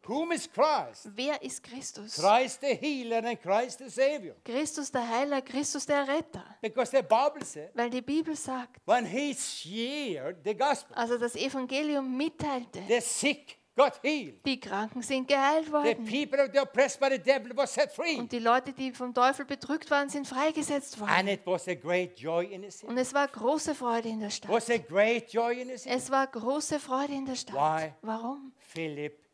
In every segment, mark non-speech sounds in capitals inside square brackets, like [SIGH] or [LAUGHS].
gepredigt. Whom is Christ? Wer ist Christus? Christ the healer and Christ the savior. Christus der Heiler, Christus der Retter. Because the Bible said Weil die Bibel sagt, when he shared the gospel, als er das Evangelium mitteilte, the sick got healed. die Kranken sind geheilt The worden. people who were oppressed by the devil was set free. Und die Leute, die vom Teufel bedrückt waren, sind freigesetzt And worden. it was a great joy in the city. Und es war große Freude in der Stadt. Was a great joy in the city. Es war große Freude in der Why? Stadt. Warum? Philip the.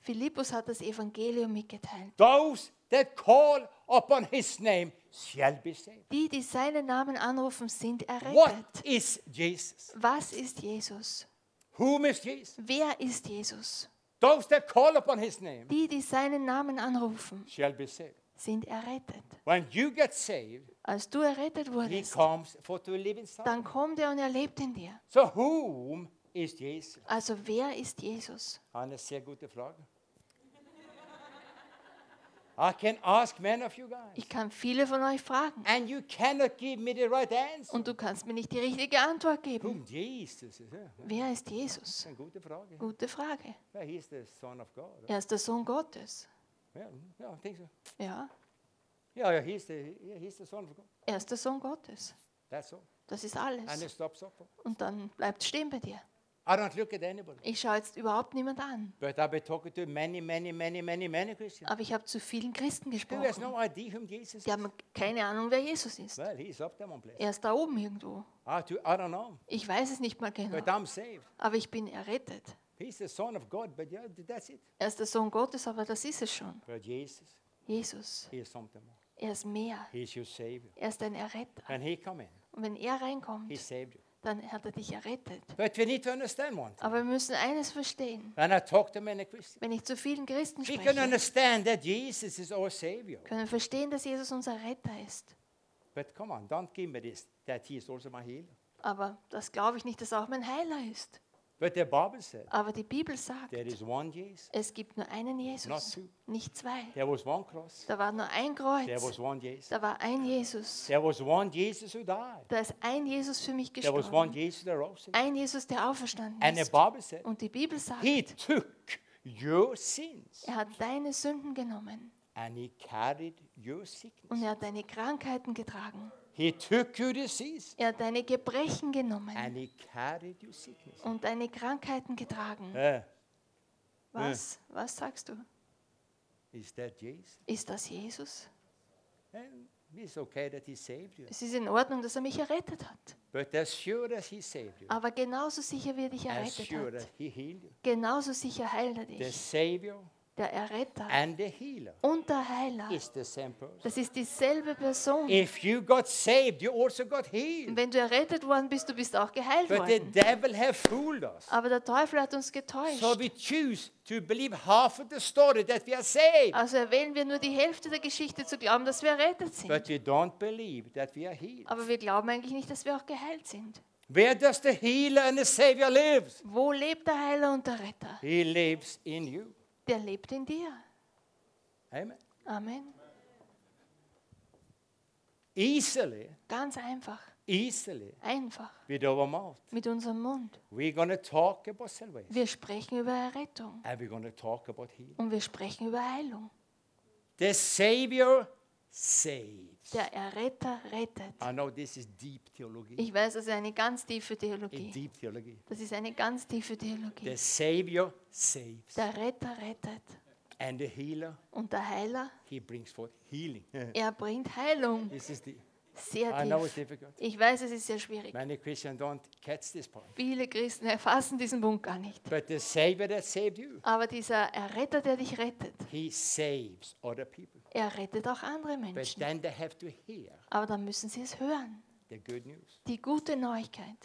Philippus hat das Evangelium mitgeteilt. Those that call upon his name shall be saved. Die, die seinen Namen anrufen, sind What errettet. is Jesus? Was ist Jesus? Whom is Jesus? Wer ist Jesus? Those that call upon his name Die, die seinen Namen anrufen, shall be saved. sind errettet. When you get saved, Als du errettet he wurdest, comes for to live inside. dann kommt er und er lebt in dir. So whom is Jesus? Also wer ist Jesus? Eine sehr gute Frage. I can ask many of you guys. Ich kann viele von euch fragen. And you cannot give me the right answer. Und du kannst mir nicht die richtige Antwort geben. Whom Jesus is? Yeah, Wer ist Jesus? ist eine gute Frage. Gute Frage. Yeah, he's the Son of God. Er ist der Sohn Gottes. Yeah, yeah, I think so. Ja, Yeah, yeah, he's the, yeah, he's the Son of God. er ist der Sohn Gottes. That's all. Das ist And it alles. stops up. Und dann bleibt stehen bei dir. I don't look at anybody. Ich schaue jetzt überhaupt niemand an. But I've been talking to many, many, many, many, many Christians Aber ich habe zu vielen Christen who has gesprochen. no idea whom Jesus is. Die haben keine Ahnung, wer Jesus ist. Well, he's up there one place. Er ist da oben irgendwo. I, do, I don't know. Ich weiß es nicht mal genau. But I'm saved. Aber ich bin errettet. He's the Son of God, but yeah, that's it. Er ist der Sohn Gottes, aber das ist es schon. But Jesus, Jesus. he is something more. Er ist mehr. He's your Savior. Er ist ein Erretter. When he come in, Und wenn er reinkommt, he saved you. Dann hat er dich errettet. But we need to understand one thing. Aber wir müssen eines verstehen. When I talk to many Christians, Wenn ich zu vielen Christen we can spreche, understand that Jesus is our Savior. können wir verstehen, dass Jesus unser Retter ist. But come on, don't give me this, that he is also my healer. Aber das glaube ich nicht, dass er auch mein Heiler ist. But the Bible said Aber die Bibel sagt, there is one Jesus. es gibt nur einen Not Jesus, two. nicht zwei. There was one cross. Da war nur ein There Kreuz. was one Jesus. Da war ein Jesus. There was one Jesus who died. Da ist ein Jesus für mich There was one gestorben. Jesus that rose. again. Ein Jesus, der auferstanden And the ist. Bible said Und die Bibel sagt, he took your sins er hat deine Sünden genommen and he carried your sickness. und er hat deine Krankheiten getragen. He took your disease Er hat deine Gebrechen genommen and he carried your sickness. und deine Krankheiten getragen. Uh, Was? Was sagst du? is that Jesus? Ist das Jesus? And it's okay that he saved you. Es ist in Ordnung, dass er mich errettet hat. But as sure as he saved you, Aber genauso sicher wie er dich as errettet sure as hat, he healed you, genauso sicher heilt er the dich. Savior Der Erretter and the healer und der Heiler, is the same person. das ist dieselbe Person. If you got saved, you also got healed. Wenn du errettet worden bist, du bist auch geheilt But the worden. devil have fooled us. Aber der Teufel hat uns getäuscht. So we choose to believe half of the story that we are saved. Also erwähnen wir nur die Hälfte der Geschichte zu glauben, dass wir errettet sind. But we don't believe that we are healed. Aber wir glauben eigentlich nicht, dass wir auch geheilt sind. Where does the healer and the savior live? Wo lebt der Heiler und der Retter? He lives in you. Der lebt in dir. Amen. Amen. Easily, Ganz einfach. easily, Einfach. with our mouth. Mit unserem Mund. We're to talk about salvation. Wir sprechen über Errettung. And we're to talk about healing. Und wir sprechen über Heilung. The savior saves. Der Erretter rettet. I know this is deep theology. Ich weiß, das ist eine ganz tiefe It's Theologie. deep theology. Das ist eine ganz tiefe Theologie. The savior saves. Der Retter rettet. And the healer, Und der Heiler, he brings forth healing. er bringt Heilung. this is the Sehr tief. Ich weiß, es ist sehr schwierig. Many Christians don't catch this point. Viele Christen erfassen diesen Punkt gar nicht. But the Savior that saved you, Aber dieser Erretter, der dich rettet, he saves other people. er rettet auch andere But Menschen. then they have to hear Aber dann müssen sie es hören. the good news. Die gute Neuigkeit.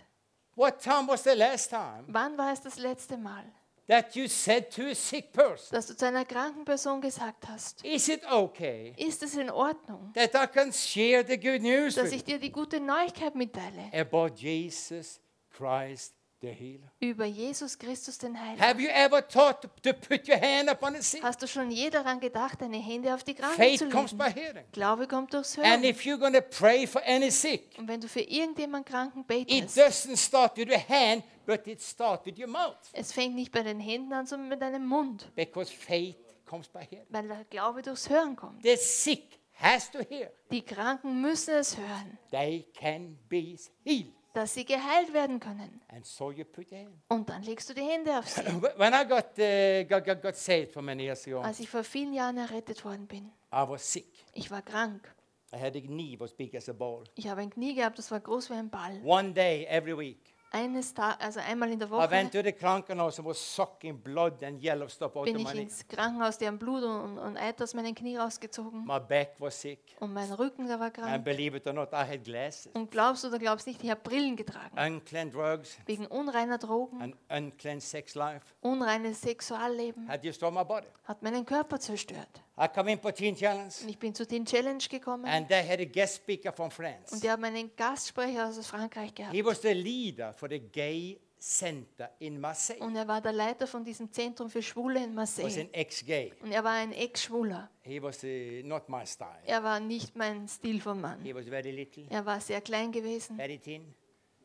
What time was the last time Wann war es das letzte Mal, that you said to a sick person, dass du zu einer kranken Person gesagt hast, Is it okay ist es in Ordnung, that I can share the good news dass with ich dir die gute Neuigkeit mitteile? About Jesus Christ the healer. über Jesus Christus, den Heiligen. Have you ever thought to, to put your hand upon the sick? Hast du schon je daran gedacht, deine Hände auf die Kranken Faith zu comes by legen? hearing. Glaube kommt durchs And Hören. if you're going to pray for any sick, Und wenn du für irgendjemanden Kranken it betest, doesn't start with your hand, but it starts with your mouth. es fängt nicht bei den Händen an, sondern mit deinem Mund, Because faith comes by hearing. weil der Glaube durchs Hören kommt. The sick has to hear. Die Kranken müssen es hören, They can be healed. Dass sie geheilt werden können. And so you put your hand. Und dann legst du die Hände auf sie. [LAUGHS] When I got, uh, got, got, got saved for many years ago, Als ich vor vielen Jahren errettet worden bin, I was sick. ich war krank. I had a knee was big as a ball. Ich habe ein Knie gehabt, das war groß wie ein Ball. One day every week, Eines Tag, also einmal in der I Woche, went to the Krankenhaus and was sucking blood and yellow stuff out bin of ich my knee. ins Krankenhaus, die haben Blut und, und Eiter aus meinen Knie rausgezogen. My back was sick. Und mein Rücken, der war And krank. believe it or not, I had glasses. Und glaubst du oder glaubst nicht, ich habe Brillen getragen. Unclean drugs Wegen unreiner Drogen, and unclean sex life unreines Sexualleben, had destroyed my body. hat meinen Körper zerstört. I come in for Teen Challenge Und ich bin zu den Challenge gekommen and they had a guest speaker from und France. die haben einen Gastsprecher aus Frankreich gehabt. He was the leader for the gay center in Marseille. Und er war der Leiter von diesem Zentrum für Schwule in was Marseille. an ex-gay. Und er war ein Ex-Schwuler. He was uh, not my style. Er war nicht mein Stil von Mann. He was very little, Er war sehr klein gewesen. very thin,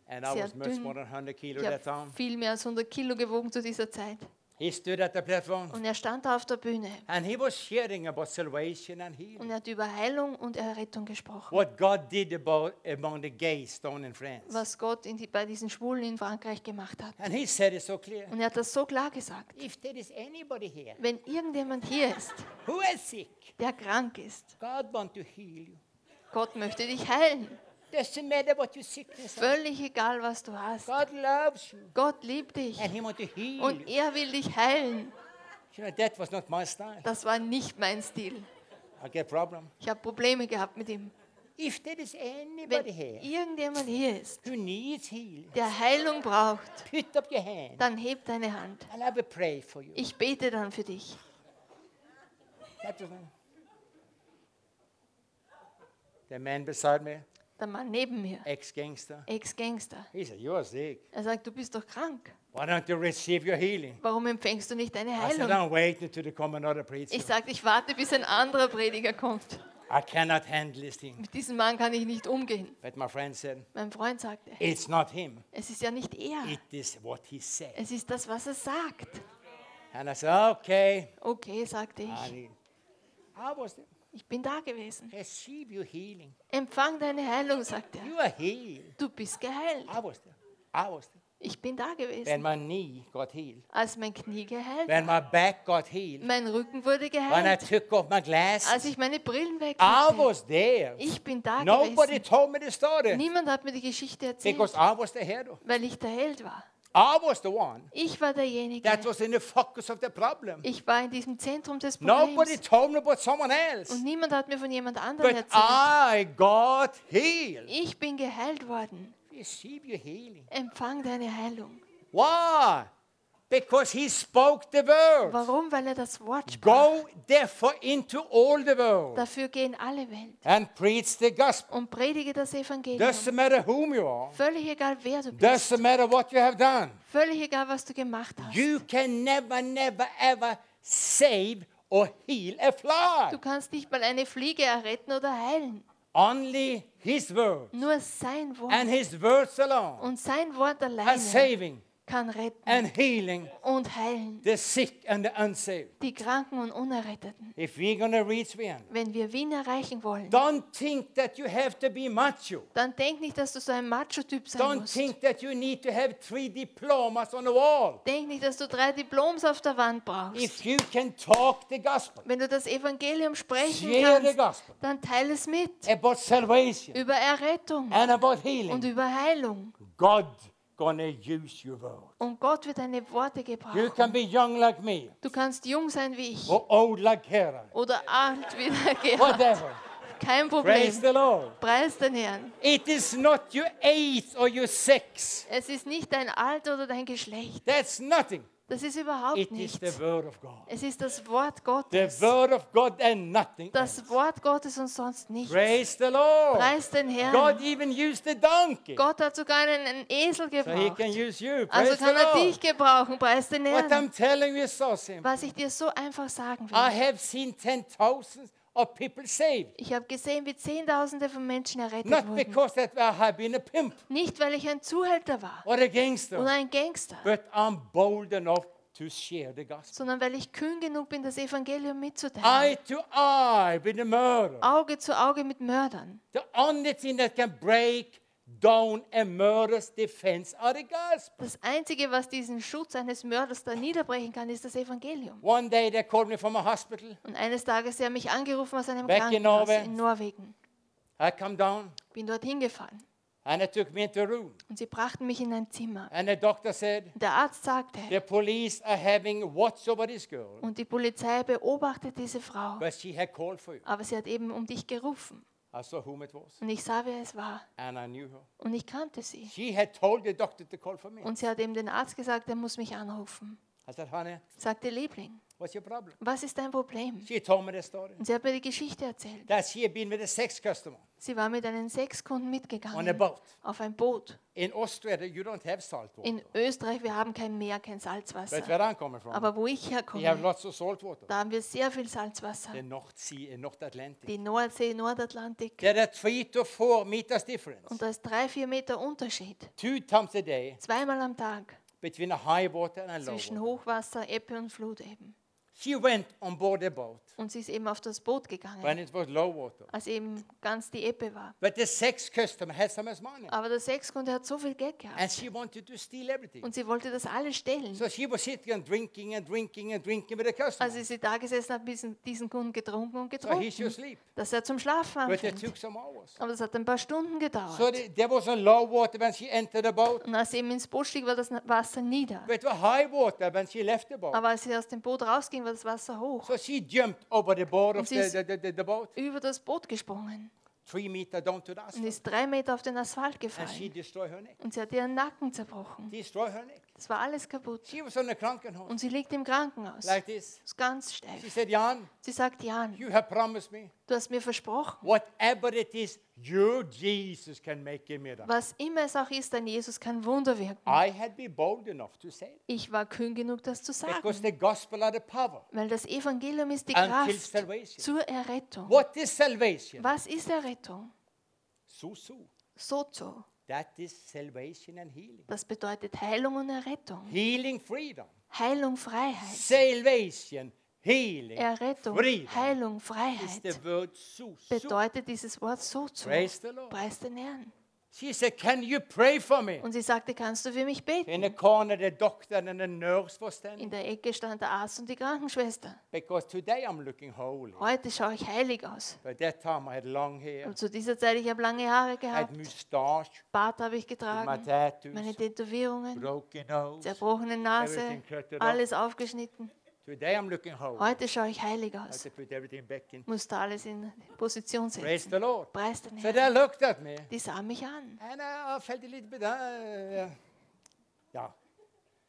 and I Sehr was much more than 100 kilo Ich at that time. viel mehr als 100 Kilo gewogen zu dieser Zeit. He stood at the platform Und er stand da auf der Bühne and he was sharing about salvation and healing. und er hat über Heilung und Errettung gesprochen. What God did about among the gays down in France. Was Gott in die, bei diesen Schwulen in Frankreich gemacht hat. And he said it so clear. Und er hat das so klar gesagt. If there is anybody here Wenn irgendjemand hier ist, who is sick, der krank ist, God want to heal you. Gott möchte dich heilen. Doesn't matter what. Völlig egal, was du hast. God loves you Gott liebt dich and he want to heal und you. er will dich heilen. You know, that was not my style. Das war nicht mein Stil. I get problem. Ich habe Probleme gehabt mit ihm. If there is Wenn anybody here irgendjemand hier ist, who needs healing, der Heilung braucht, put up your hand dann heb deine Hand. and I will pray for you. Ich bete dann für dich. That was the man beside me, Der Mann neben mir, ex-gangster, Ex-Gangster. he said, "You are sick. Er sagt, du bist doch krank. Why don't you receive your healing?" Warum empfängst du nicht deine I said, Heilung? "I'm waiting there come another preacher. Ich sagte, ich warte, bis ein anderer Prediger kommt. I cannot handle this thing." Mit diesem Mann kann ich nicht umgehen. But my friend said, Mein Freund sagte, "It's not him. es ist ja nicht er. It is what he said." Es ist das, was er sagt. And I said, "Okay." Okay, sagte And ich. he, I was there. Ich bin da gewesen. Receive your healing. Empfang deine Heilung, sagt er. You are healed. Du bist geheilt. I was there. I was there. Ich bin da When gewesen. my knee got healed, Als mein Knie geheilt when my back got healed, Mein Rücken wurde when I geheilt. took off my Als glasses, ich meine Brillen I weglegte. was there. Ich bin da Nobody gewesen. told me the story Niemand hat mir die Geschichte erzählt, because I was the hero. weil ich der Held war. I was the one Ich war derjenige. that was in the focus of the problem. Ich war in diesem Zentrum des Nobody Problems. told me about someone else. Und niemand hat mir von jemand anderem But erzählt. I got healed. Ich bin geheilt worden. Receive your healing. Empfang deine Heilung. Why? Because he spoke the word. Warum? Weil er das Wort sprach. Go therefore into all the world Dafür gehen alle Welt and preach the gospel. und predige das Evangelium. Doesn't matter whom you are. Völlig egal, wer du bist. Doesn't matter what you have done. Völlig egal, was du gemacht hast. You can never, never, ever save or heal a fly. Du kannst nicht mal eine Fliege erretten oder heilen. Only His word Nur sein Wort and His words alone und sein Wort are alleine saving kann retten and healing und heilen. the sick and the unsaved. Die Kranken und Unerretteten. Wenn wir Wien erreichen wollen, don't think that you have to be macho. dann denk nicht, dass du so ein Macho-Typ sein Don't musst. think that you need to have three diplomas on the wall. Denk nicht, dass du drei Diploms auf der Wand brauchst. If you can talk the gospel, Wenn du das Evangelium sprechen share the kannst, gospel dann teile es mit. Über Errettung und über Heilung. God gonna use your word. Und Gott wird deine Worte You gebrauchen. can be young like me Du kannst jung sein wie ich or old like Kara, oder alt wie der Gerhard. whatever. Kein Praise Problem. the Lord. Preis den Herrn. It is not your age or your sex. Es ist nicht dein Alter oder dein Geschlecht. That's nothing. Das ist überhaupt It is nichts. the Word of God. Es ist das Wort The Gottes. Word of God and nothing. Das Wort Gottes und sonst nichts. Praise the Lord. Preis den God Herrn. even used the donkey. Gott hat sogar einen, einen Esel So he gebraucht. can use you. Also Praise the kann er dich gebrauchen. Preis den What Herrn. I'm telling you is so simple. Was ich dir so einfach sagen I will. have seen ten thousands of people saved. Ich habe gesehen, wie Zehntausende von Menschen errettet Not wurden. because that I have been a pimp Nicht, weil ich ein Zuhälter war or a gangster, oder ein Gangster, but I'm bold enough to share the gospel. sondern weil ich kühn genug bin, das Evangelium Eye mitzuteilen. to eye with the murder. Auge zu Auge mit Mördern. The only thing that can break down a murder's defense are the gospel. Das Einzige, was diesen Schutz eines Mörders da niederbrechen kann, ist das Evangelium. One day they called me from a hospital. Und eines Tages, hat mich angerufen aus einem Back in Krankenhaus Norway. in Norwegen. I come down Bin dorthin gefahren and they took me into a room. und sie brachten mich in ein Zimmer. And the doctor said, Der Arzt sagte, the police are having watch over this girl, und die Polizei beobachtet diese Frau, but she had called for you. aber sie hat eben um dich gerufen. I saw whom it was, Und ich sah, wer es war. and I knew her. Und ich kannte sie. She had told the doctor to call for me. Und sie hat eben den Arzt gesagt, er muss mich anrufen. Said, honey, Sagte, Liebling, what's your problem? was ist dein Problem? She told me the story. Und sie hat mir die Geschichte erzählt. Sie war mit einem Sexkunden on a mitgegangen boat. auf ein Boot. In Austria, you don't have salt water. In Österreich, wir haben kein Meer, kein But Salzwasser. Aber wo ich herkomme, lots of salt water. da haben wir sehr viel Salzwasser. The North Sea and North Atlantic. Die Nordsee, Nordatlantik. There are three to four meters difference. Und da ist drei, vier Meter Unterschied. Two times a day Zweimal am Tag between a high water and a low zwischen. Hochwasser, Ebbe und Flut eben. She went on board the boat Und sie ist eben auf das Boot when gegangen, it was low water. als eben ganz die Ebbe war. But the sex customer had so much money. Aber der Sexkunde hat so viel Geld gehabt. And she wanted to steal everything. Und sie wollte das alles stehlen. So she was sitting and drinking and drinking and drinking with the customer. Also ist sie da gesessen, hat diesen, diesen Kunden getrunken und So he should getrunken, sleep. dass er zum Schlafen But it anfängt. took some hours. Aber das hat ein paar Stunden So gedauert. the, there was on low water when she entered the boat. Und als sie eben ins Boot stieg, war das Wasser nieder. But it was high water when she left the boat. Aber als sie aus dem Boot rausging, war das Wasser hoch. So she jumped over the board of sie the, ist- the, the, the boat, Über das Boot gesprungen three meter down to the und asphalt. ist drei Meter auf den Asphalt And she gefallen. destroyed her neck. Und sie hat ihren Nacken zerbrochen. Her neck. Das war alles kaputt. She was on the Krankenhaus Und sie liegt im Krankenhaus. like this. Ist ganz She steif. said, Jan, Sie sagt, Jan, you have promised me du hast mir versprochen, whatever it is, your Jesus can make a miracle. was immer es auch ist, dein Jesus kann Wunder wirken. I had been bold enough to say it Ich war kühn genug, das zu because sagen. the gospel are the power Weil das Evangelium ist die until Kraft salvation. zur Errettung. What is salvation? Was ist Errettung? Susu. Sozo. That is salvation and healing. Das bedeutet Heilung und Errettung. Healing, freedom. Heilung, Freiheit. Salvation, healing, Errettung, freedom Heilung, Freiheit. Bedeutet dieses Wort the Lord. Preis den Herrn. She said, Can you pray for me? Und sie sagte, kannst du für mich In beten? the corner, the doctor and the nurse was In standing. der Ecke stand der Arzt und die Krankenschwester. Because today I'm looking holy. Heute schaue ich heilig aus. But that time I had long hair, Und zu dieser Zeit, ich habe lange Haare had gehabt, mustache, Bart habe ich my getragen, tattoos, meine Tätowierungen, broken nose. zerbrochene Nase, Everything cut it off. alles aufgeschnitten. Today I'm looking holy. Heute schaue ich heilig aus. in. Musste alles in Position Praise setzen. the Lord. Preis den Herrn. they looked at me, Die sah mich an. and I felt a little bit, uh, yeah.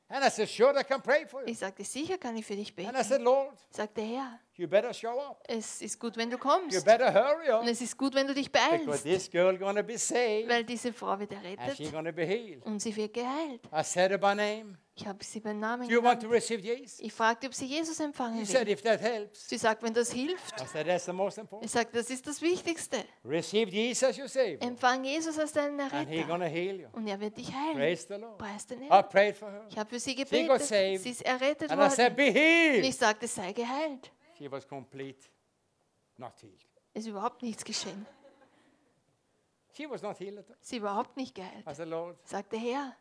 And I said, Sure, I can pray for you. Ich sagte, sicher kann ich für dich beten. said, Lord, Sagte Herr, you better show up. es ist gut, wenn du You kommst. better hurry Und up. es ist gut, wenn du dich Because beeilst. this girl gonna be saved Weil diese Frau wird and she's errettet gonna be healed. und sie wird geheilt. I said her by name. Ich habe sie beim Namen Do you want to receive Jesus? Ich fragte, ob sie Jesus empfangen She said, will. if that helps. Sie sagt, wenn das hilft. I said, that's the most important. Ich sagte, das ist das Wichtigste. Receive Jesus, you save. Empfang Jesus als deinen And he's Erretter. gonna heal you. Und er wird dich heilen. Praise the Lord. Preis den I Herrn. prayed for her. Ich habe für sie got gebetet. saved. Sie ist errettet And I said, worden. be Und healed. ich sagte, sei geheilt. She was complete, not healed. Es ist überhaupt nichts geschehen. She was not healed at all. Sie überhaupt nicht geheilt. I said, Lord, Sagte Herr,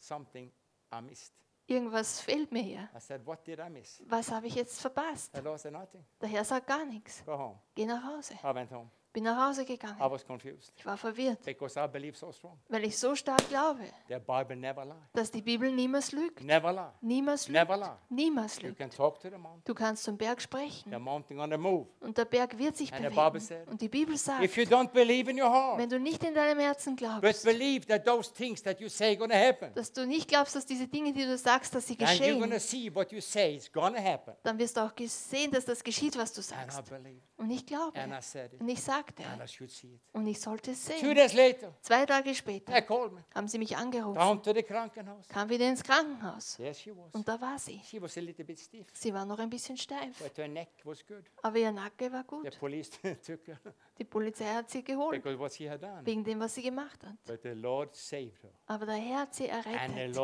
something I missed. irgendwas fehlt mir hier. I said, what did I miss? Was habe ich jetzt verpasst? The Lord said, nothing. Der Herr sagt gar nichts. Go home. Geh nach Hause. I went home. Bin nach Hause I gegangen. was confused Ich war verwirrt, because I believe so strong. weil ich so stark glaube, The Bible never lies. dass die Bibel niemals lügt. Never lie. Niemals Never lügt. lie. Niemals You lügt. can talk to the mountain. Du kannst zum Berg sprechen The mountain on the move. und der Berg wird sich And the Bible bewegen. said, Und die Bibel sagt, If you don't believe in your heart, wenn du nicht in deinem Herzen but glaubst, believe that those things that you say are going to happen, dass du nicht glaubst, dass diese Dinge, die du sagst, dass sie and you're geschehen, see what you say is happen. dann wirst du auch sehen, dass das geschieht, was du And I sagst. believe. Und ich glaube. And I said it. Und ich sagte, und ich sollte es Two sehen. days later, Zwei Tage später haben sie mich angerufen, kam wieder ins Krankenhaus. There she was. Und da war sie. She was a little bit stiff, Sie war noch ein bisschen steif, but her neck was good. aber ihr Nacken war The gut. police [LAUGHS] took her Die Polizei hat sie geholt, because what she had done. wegen dem, was sie gemacht hat. But the Lord saved her, Aber der Herr hat sie errettet.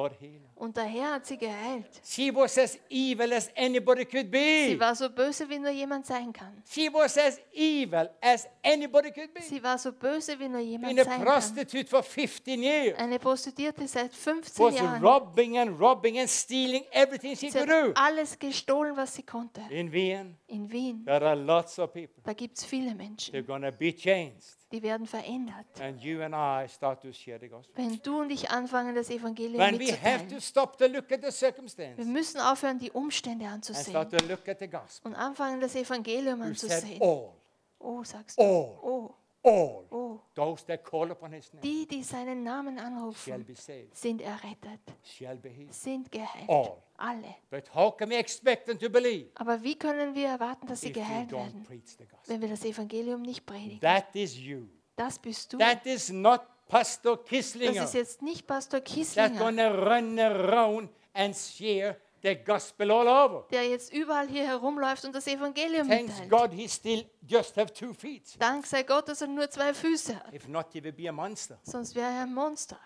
Und der Herr hat sie geheilt. She was as evil as anybody could Sie be. war so böse, wie nur jemand sein kann. She was as evil as anybody could be. Sie war so böse, wie nur jemand Been a sein prostitute for 15 years. Eine Prostituierte seit 15 Was Jahren. robbing and robbing and stealing everything she Sie could hat do. alles gestohlen, was sie konnte. In Wien, In Wien, there are lots of people. da gibt es viele They're Menschen, going to be changed. die werden verändert. And you and I start to share the gospel. Wenn du und ich anfangen, das Evangelium When we have to stop to look at the Wir circumstance müssen aufhören, die Umstände and start anzusehen to look at the gospel. und anfangen, das Evangelium anzusehen. all, Oh, sagst du. all, Oh, all. oh. Those that call upon his name Die, die seinen Namen shall anrufen, be saved, sind errettet, shall be healed. sind geheilt. All. Alle. But how can we expect them to believe Aber wie können wir erwarten, dass sie if we geheilt don't werden, preach the gospel? wenn wir das Evangelium nicht predigen? That is you. Das bist du. That is not Pastor Das Kisslinger ist jetzt nicht Pastor that's Kisslinger, going to run around and share the gospel all over. der jetzt überall hier herumläuft und das Evangelium Thanks mitteilt. God he still just have two feet. Dank sei Gott, dass er nur zwei Füße hat. If not, he would be a monster. Sonst wäre er ein Monster.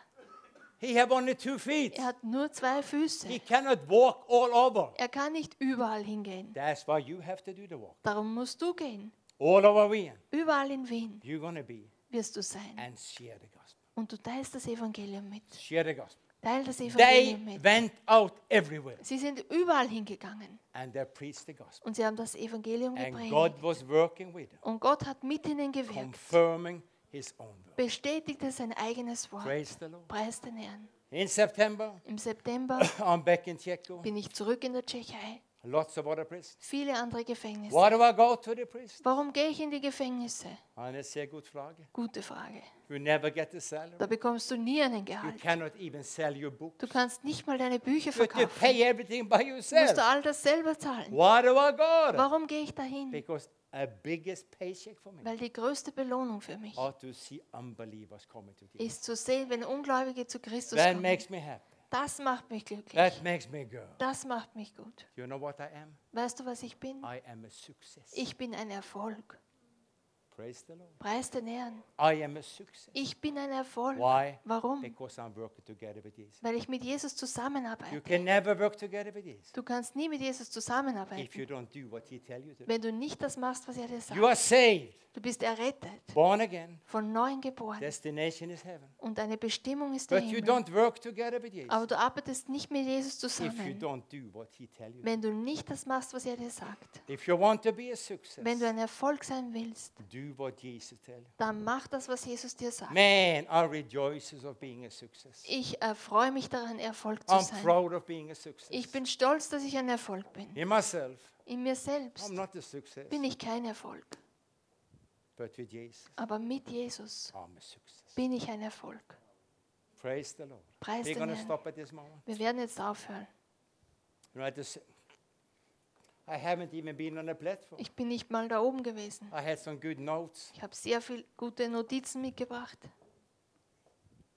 He have only two feet. Er hat nur zwei Füße. He cannot walk all over. Er kann nicht überall hingehen. That's why you have to do the walk. Darum musst du gehen. All over Wien. Überall in Wien You're going to be wirst du sein. and share the gospel. Und du teilst das Evangelium mit. Share the gospel. Teil das They Evangelium mit. went out everywhere Sie sind überall hingegangen and they preached the gospel. und sie haben das Evangelium And gepredigt. God was working with them, Und Gott hat mit ihnen gewirkt, confirming his own word. bestätigte sein eigenes Wort. Praise the Lord. Preis den Herrn. In September, Im September [COUGHS] I'm back in bin ich zurück in der Tschechei. Lots of other prisons. Viele andere Gefängnisse. Why do I go to the prison? Warum gehe ich in die Gefängnisse? And it's a good frage. Gute Frage. You never get the salary. Da bekommst du nie einen You Gehalt. cannot even sell your book. Du kannst nicht mal deine Bücher You verkaufen. pay everything by Du musst yourself. du all das selber zahlen. Why do I go? Warum gehe ich dahin? Because a biggest paycheck for me Weil die größte Belohnung für mich are to see unbelievers coming to Jesus. ist zu sehen, wenn Ungläubige zu Christus That kommen. makes me happy. Das macht mich glücklich. That makes me go. Das macht mich gut. You know what I am? Weißt du, was ich bin? I am a success. Ich bin ein Erfolg. Praise the Lord. Preis den Herrn. I am a success. Ich bin ein Erfolg. Why? Warum? Because I'm working together with Jesus. Weil ich mit Jesus You zusammenarbeite. can never work together with Jesus Du kannst nie mit Jesus if you zusammenarbeiten, don't do what he tell you to do. wenn du nicht das machst, was er dir You are sagt. saved, Du bist errettet, born again, von neuem geboren destination is heaven. und deine Bestimmung ist der But you Himmel. don't work together with Jesus Aber du arbeitest nicht mit Jesus if you zusammen, don't do what he tell you. wenn du nicht das machst, was er dir sagt. If you want to be a success, Wenn du ein Erfolg sein willst, do what Jesus tell you. dann mach das, was Jesus dir sagt. Man, I rejoice of being a success. Ich erfreue mich daran, Erfolg zu I'm sein. proud of being a success. Ich bin stolz, dass ich ein Erfolg bin. In myself, In mir selbst I'm not a success. bin ich kein Erfolg. Aber mit Jesus bin ich ein Erfolg. Praise the Lord. Preis We're den Herrn. stop at this moment. Wir werden jetzt aufhören. You know, just, I haven't even been on a platform. Ich bin nicht mal da oben gewesen. I had some good notes. Ich habe sehr viele gute Notizen mitgebracht,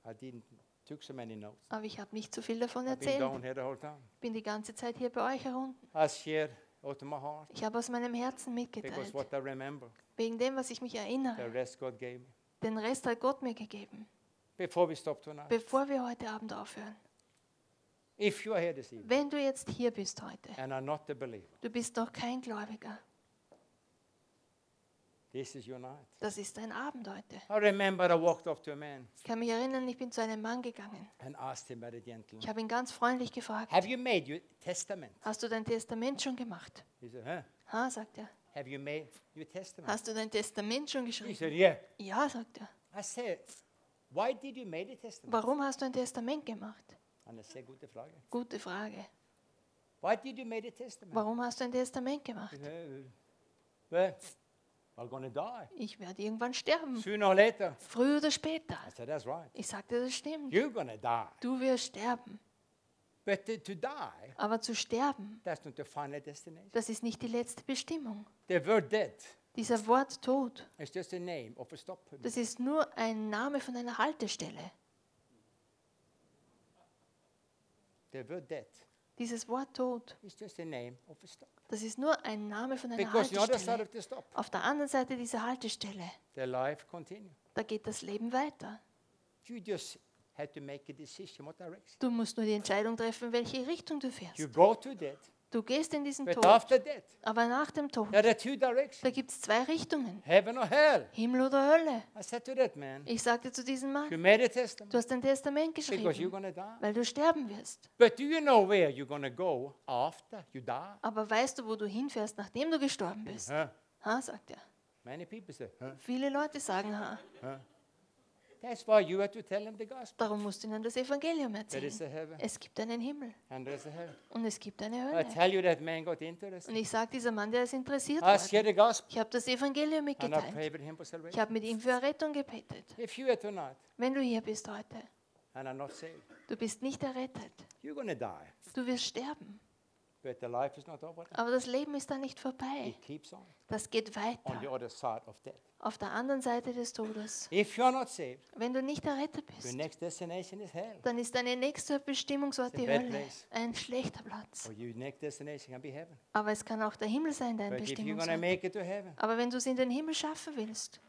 I didn't took so many notes. aber ich habe nicht so viel davon I've been erzählt. down here the whole time. Ich bin die ganze Zeit hier bei euch herunten. I shared out of my heart Ich habe aus meinem Herzen because mitgeteilt, what I remember, wegen dem, was ich mich the erinnere. rest God gave me. Den Rest hat Gott mir gegeben, Before we stop tonight, bevor wir heute Abend aufhören. if you are here this evening Wenn du jetzt hier bist heute, and are not a believer, du bist noch kein Gläubiger, this is your night. das ist ein Abend heute. I remember I walked up to a man Ich kann mich erinnern, ich bin zu einem Mann gegangen. and asked him very gently, Ich habe ihn ganz freundlich gefragt, Have you made your testament? hast du dein Testament schon gemacht? He said, Huh? Ha, sagt er. Have you made your testament? Hast du dein Testament schon He geschrieben? said, Yeah. Ja, sagt er. I said, Why did you make a testament? Warum hast du ein Testament gemacht? I said, Gute Frage. Gute Frage. Why did you make a testament? Warum hast du ein Testament gemacht? Well, I'm die. Ich werde irgendwann sterben. Sooner or later. Früher oder später. I said, That's right. Ich sagte, das stimmt. You're to die. Du wirst sterben. But to, to die, Aber zu sterben, that's not the final destination. das ist nicht die letzte Bestimmung. The word death Dieser Wort Tod, is just a name of a stop. das ist nur ein Name von einer Haltestelle. Dieses Wort Tod, is just a name of a stop. das ist nur ein Name von einer Because the other side Haltestelle. Auf der anderen Seite dieser Haltestelle, the life continues. da geht das Leben weiter. You just Du musst nur die Entscheidung treffen, welche Richtung du fährst. You go to death, Du gehst in diesen but Tod, after death, aber nach dem Tod, da gibt es zwei Richtungen, heaven or hell. Himmel oder Hölle. I said to that man, Ich sagte zu diesem You Mann, made a testament du hast ein Testament because you're geschrieben, weil du sterben wirst. But do you know where you're going to go after you die? Aber weißt du, wo du hinfährst, nachdem du gestorben bist? Huh? Ha, sagt er. Many people say, huh? Viele Leute sagen ha. Huh? Darum musst du ihnen das Evangelium There is a erzählen. heaven Es gibt einen Himmel und es gibt eine I Hölle. tell you that man got Und ich sage dieser Mann, der ist interessiert worden. Ich habe das Evangelium mitgeteilt. Ich habe mit ihm für Errettung gebetet. If you are tonight Wenn du hier bist heute, and are not saved, du bist nicht errettet. Du wirst sterben. Aber das Leben ist da nicht vorbei. It keeps on Das geht weiter. other side of death. Auf der anderen Seite des Todes. Saved, Wenn du nicht errettet bist, dann ist deine nächste Bestimmungsort die Hölle. place. Ein schlechter Platz. Aber es kann auch der Himmel sein, dein But Bestimmungsort. heaven, Aber wenn du es in den Himmel schaffen willst,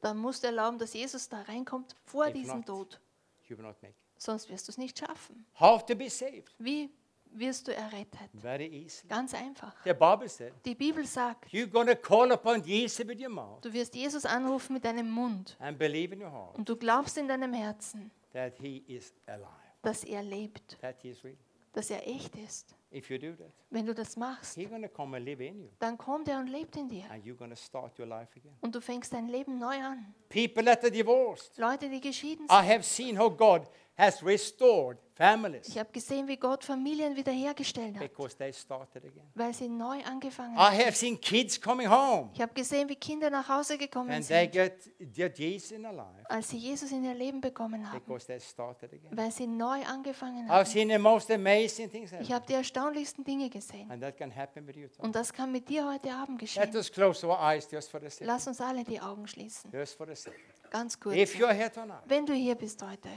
dann musst du erlauben, dass Jesus da reinkommt vor If diesem not, Tod. You will not make it. Sonst wirst du es nicht schaffen. How to be saved? Wie wirst du errettet? Very easy. Ganz einfach. The Bible said, Die Bibel sagt, you're going to call upon Jesus with your mouth du wirst Jesus anrufen mit deinem Mund and believe in your heart und du glaubst in deinem Herzen, that he is alive, dass er lebt, that he is real. dass er echt ist. If you do that, Wenn du das machst, he's going to come and live in you. dann kommt er und lebt in dir. And you're going to start your life again. Und du fängst dein Leben neu an. People that are divorced, Leute, die geschieden I sind. have seen how God has restored families Ich habe gesehen, wie Gott Familien wiederhergestellt hat, because they started again. weil sie neu angefangen I haben. have seen kids coming home Ich habe gesehen, wie Kinder nach Hause gekommen and they sind, get their Jesus in their life als sie Jesus in ihr Leben bekommen haben, because they started again. weil sie neu angefangen I've haben. seen the most amazing things Ich happen. habe die erstaunlichsten Dinge gesehen. And that can happen with you too. Und das kann mit dir heute Abend Let geschehen. us close our eyes just for a second. Lass uns alle die Augen schließen. Just for a second. Ganz kurz. If you're here tonight Wenn du hier bist heute,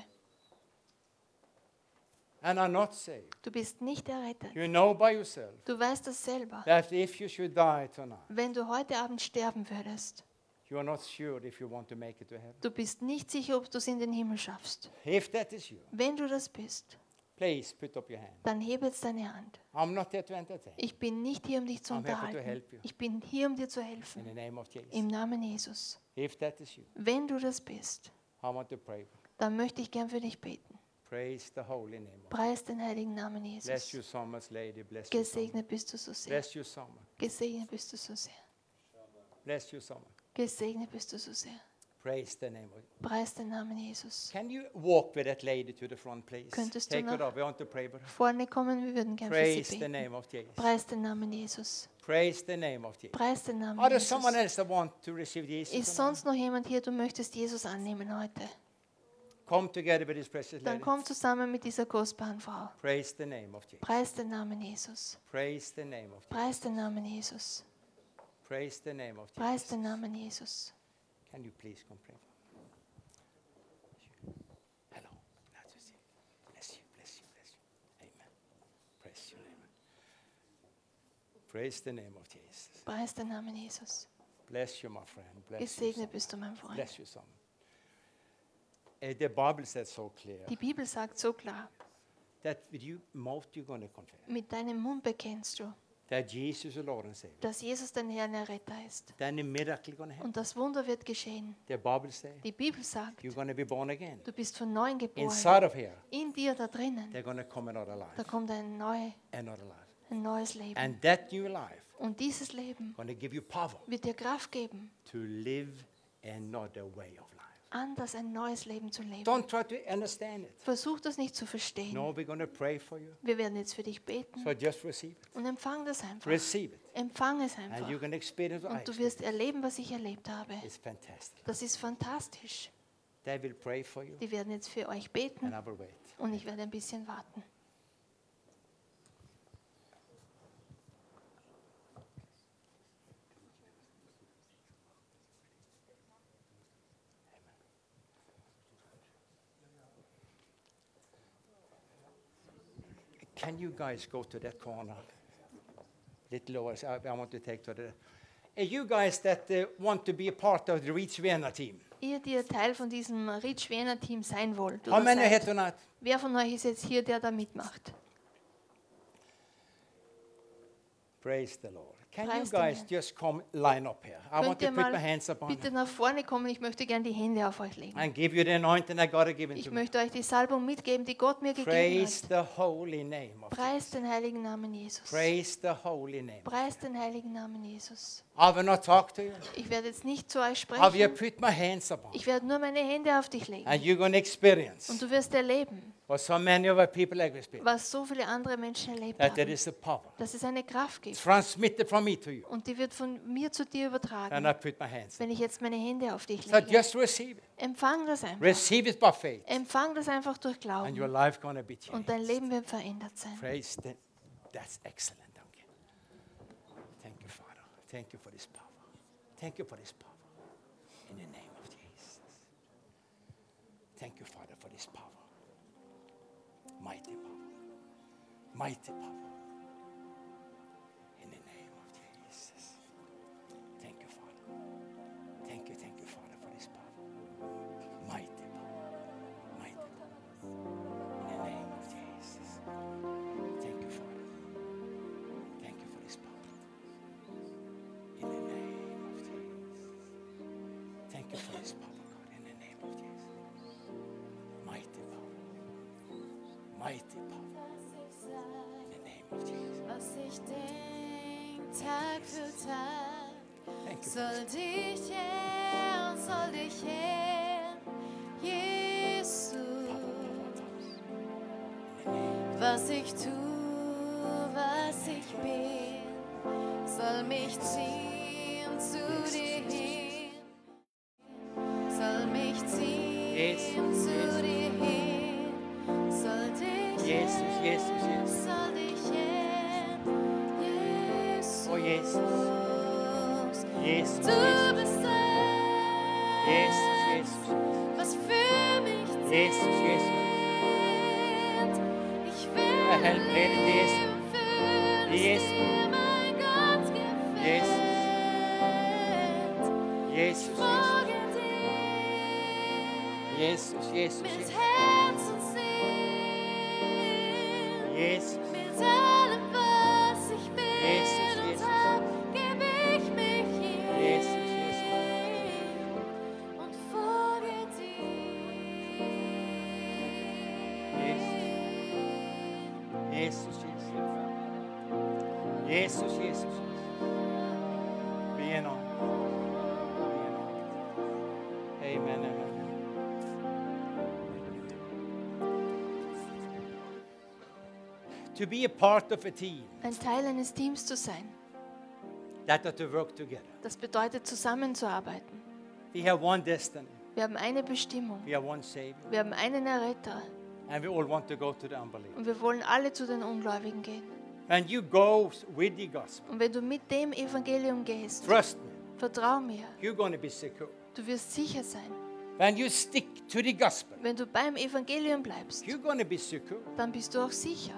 and are not saved, du bist nicht errettet. you know by yourself Du weißt das selber. that if you should die tonight, Wenn du heute Abend sterben würdest, you are not sure if you want to make it to heaven. du bist nicht sicher, ob du es in den Himmel schaffst. If that is you, Wenn du das bist, please put up your hand. dann hebe jetzt deine Hand. I'm not there to entertain. Ich bin nicht hier, um dich zu I'm here to unterhalten. help you. Ich bin hier, um dir zu In helfen. the name of Jesus. Im Namen Jesus. If that is you, Wenn du das bist, I want to pray. dann möchte ich gern für dich beten. Praise the holy name. of Preis den heiligen Namen Bless Jesus. you so much, lady. Bless you so much. Gesegnet bist du so sehr. Gesegnet bist du so sehr. Gesegnet bist du so sehr. Praise the name of Preis den Namen Jesus. Can you walk with that lady to the front, please? Könntest du Take her nach- up. We want to pray with her. Vorne kommen, wir würden gern für Praise sie the beten. name of Jesus. Preis den Namen Jesus. Praise the name of Jesus. Preis den Namen Are there someone Jesus. else that want to receive Jesus? Ist sonst noch jemand hier, du möchtest Jesus annehmen heute? Come together with this precious Dann lady. komm zusammen mit dieser kostbaren Frau. Praise the name of Jesus. Preis den Namen Jesus. Praise the name of Jesus. Preis den Namen Jesus. Praise the name of Preis Jesus. den Namen Jesus. Can you please come pray? Hello. Bless you, bless you, bless you. Amen. Praise your name. Praise the name of Jesus. Preis den Namen Jesus. Bless you, my friend. Bless. Gesegnet bist du, mein. Freund. Bless you so much. Uh, the Bible says so clear Die Bibel sagt so klar, that with you mouth you're going to confess mit deinem Mund bekennst du, that Jesus is Lord and Savior. dass Jesus dein Herr und Erretter ist. Then a miracle going to happen. Und das Wunder wird geschehen. The Bible says Die Bibel sagt, you're going to be born again. du bist von neuem geboren. Inside of here, In dir da drinnen, they're going to come another da life. kommt eine neue, Another life. ein neues Leben. And that new life Und dieses Leben going to give you power wird dir Kraft geben, to live another way of. Anders ein neues Leben zu leben. Don't try to understand it. Versuch das nicht zu verstehen. No, we're to pray for you. Wir werden jetzt für dich beten So just receive it. und empfang das einfach. Receive it. Empfang es And einfach. you're going to experience what Und du wirst erleben, was ich erlebt habe. It's fantastic. Das ist fantastisch. They will pray for you Die werden jetzt für euch and beten I will wait. und ich werde ein bisschen warten. Can you guys go to that corner? Little lower. I, I want to take to the. Uh, you guys that uh, want to be a part of the Reach Vienna team. Ihr, die ihr Teil von diesem Rich Wiener Team sein wollt, How oder many here seid, tonight? wer von euch ist jetzt hier, der da mitmacht? Praise the Lord. Can you guys just come line up here? I want to put my hands upon bitte nach vorne kommen? Ich möchte gerne die Hände auf euch legen. and give you the anointing I got to give Ich möchte euch die Salbung mitgeben, die Gott mir gegeben Praise hat. the holy name of Preis den heiligen Namen Jesus. Praise the holy name. Preis den heiligen Namen Jesus. I will not talk to you. Ich werde jetzt nicht zu euch sprechen. put my hands upon you. Ich werde nur meine Hände auf dich legen. And you're going to experience Und du wirst erleben, what so many was so viele andere Menschen erlebt That there haben. is a power Dass es eine Kraft gibt. transmitted from me to you. Und die wird von mir zu dir And übertragen, I put my hands. wenn ich jetzt meine Hände auf dich So lege. just receive it. Empfang das einfach. Receive it by faith. Empfang das einfach durch And your Glauben. life Und dein Leben wird verändert sein. Praise the, That's excellent. Thank you for this power. Thank you for this power. In the name of Jesus. Thank you, Father, for this power. Mighty power. Mighty power. Für Tag, soll dich her, soll dich her, Jesus. Was ich tu, was ich bin, soll mich ziehen zu dir hin, Jesus. Jesus. Du bist es, Jesus, Jesus. was für mich Jesus, Jesus. Ich will Herr, rede Jesus. Jesus. Jesus, Jesus. Jesus, Jesus, mit Jesus. Herz Jesus, Jesus. Jesus, Jesus. In on. Amen, amen. To be a part of a team, Ein Teil eines Teams zu sein, that are to work together. das bedeutet zusammenzuarbeiten. We have one destiny, Wir haben eine Bestimmung. we have one Savior, Wir haben einen Erretter. And we all want to go to the unbeliever. Und wir wollen alle zu den Ungläubigen gehen. And you go with the gospel. Und wenn du mit dem Evangelium gehst, Trust me, vertrau mir, you're going to be secure. du wirst sicher sein. When you stick to the gospel, Wenn du beim Evangelium bleibst, you're going to be secure. dann bist du auch sicher.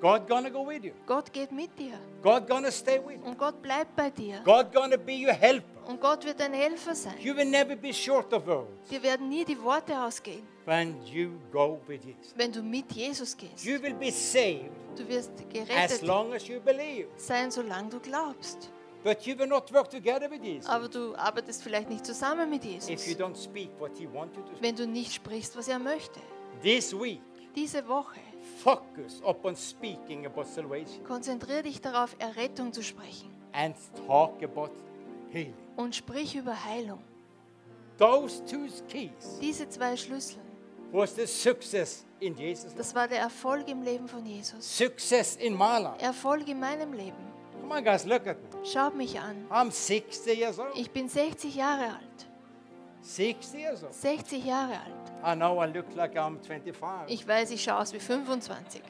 God to go with you. Gott geht mit dir. God to stay with you. Und Gott bleibt bei dir. God to be your helper. Und Gott wird dein Helfer sein. You will never be short of words Dir werden nie die Worte ausgehen, when you go with Jesus. wenn du mit Jesus gehst. You will be saved Du wirst as gerettet long as you believe. sein, solange du glaubst. But you will not work together with Jesus Aber du arbeitest vielleicht nicht zusammen mit if you Jesus, don't speak what He wants you to speak. wenn du nicht sprichst, was er möchte. This week, Diese Woche focus upon speaking about salvation konzentriere dich darauf, Errettung zu sprechen and talk about. Und sprich über Heilung. Those two keys Diese zwei Schlüssel, was the success in Jesus. das war der Erfolg im Leben von Jesus. Success in my life. Erfolg in meinem Leben. Come on, guys, look at me. Schaut mich an. I'm 60 years old. Ich bin 60 Jahre alt. 60 years old. 60 Jahre alt. I know I look like I'm 25. Ich weiß, ich schaue aus wie 25.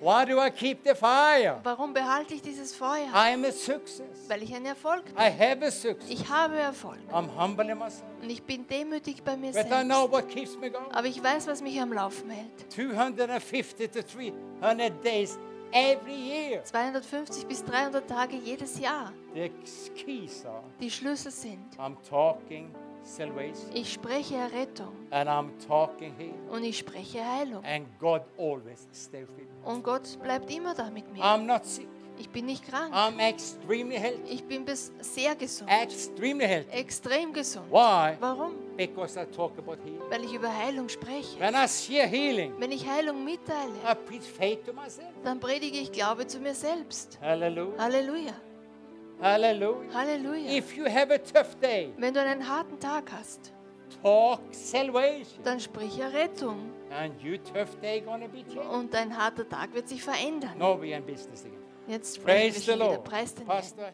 Why do I keep the fire? Warum behalte ich dieses Feuer? I am a success. Weil ich ein Erfolg bin. I have a success. Ich habe Erfolg. I'm humbling myself. Und ich bin demütig bei mir But I know selbst. what keeps me going. Aber ich weiß, was mich am Laufen hält. 250 to 300 days every year. 250 bis 300 Tage jedes Jahr. The keys are Die Schlüssel sind, I'm talking ich spreche Errettung and I'm talking healing. und ich spreche Heilung. Und Gott bleibt immer da mit mir. I'm not sick. Ich bin nicht krank. Ich bin bis sehr gesund. Extrem gesund. Why? Warum? Because I talk about healing. Weil ich über Heilung spreche. When I share healing, Wenn ich Heilung mitteile, I preach faith to myself. dann predige ich Glaube zu mir selbst. Hallelujah. Halleluja. Hallelujah. Halleluja. If you have a tough day, Wenn du einen harten Tag hast, talk salvation. dann sprich Errettung. And your tough day gonna be changed. Und dein harter Tag wird sich verändern. No, we are in business again. Jetzt sprechen wir Praise the schon wieder. Lord. Preis den Herrn. Pastor.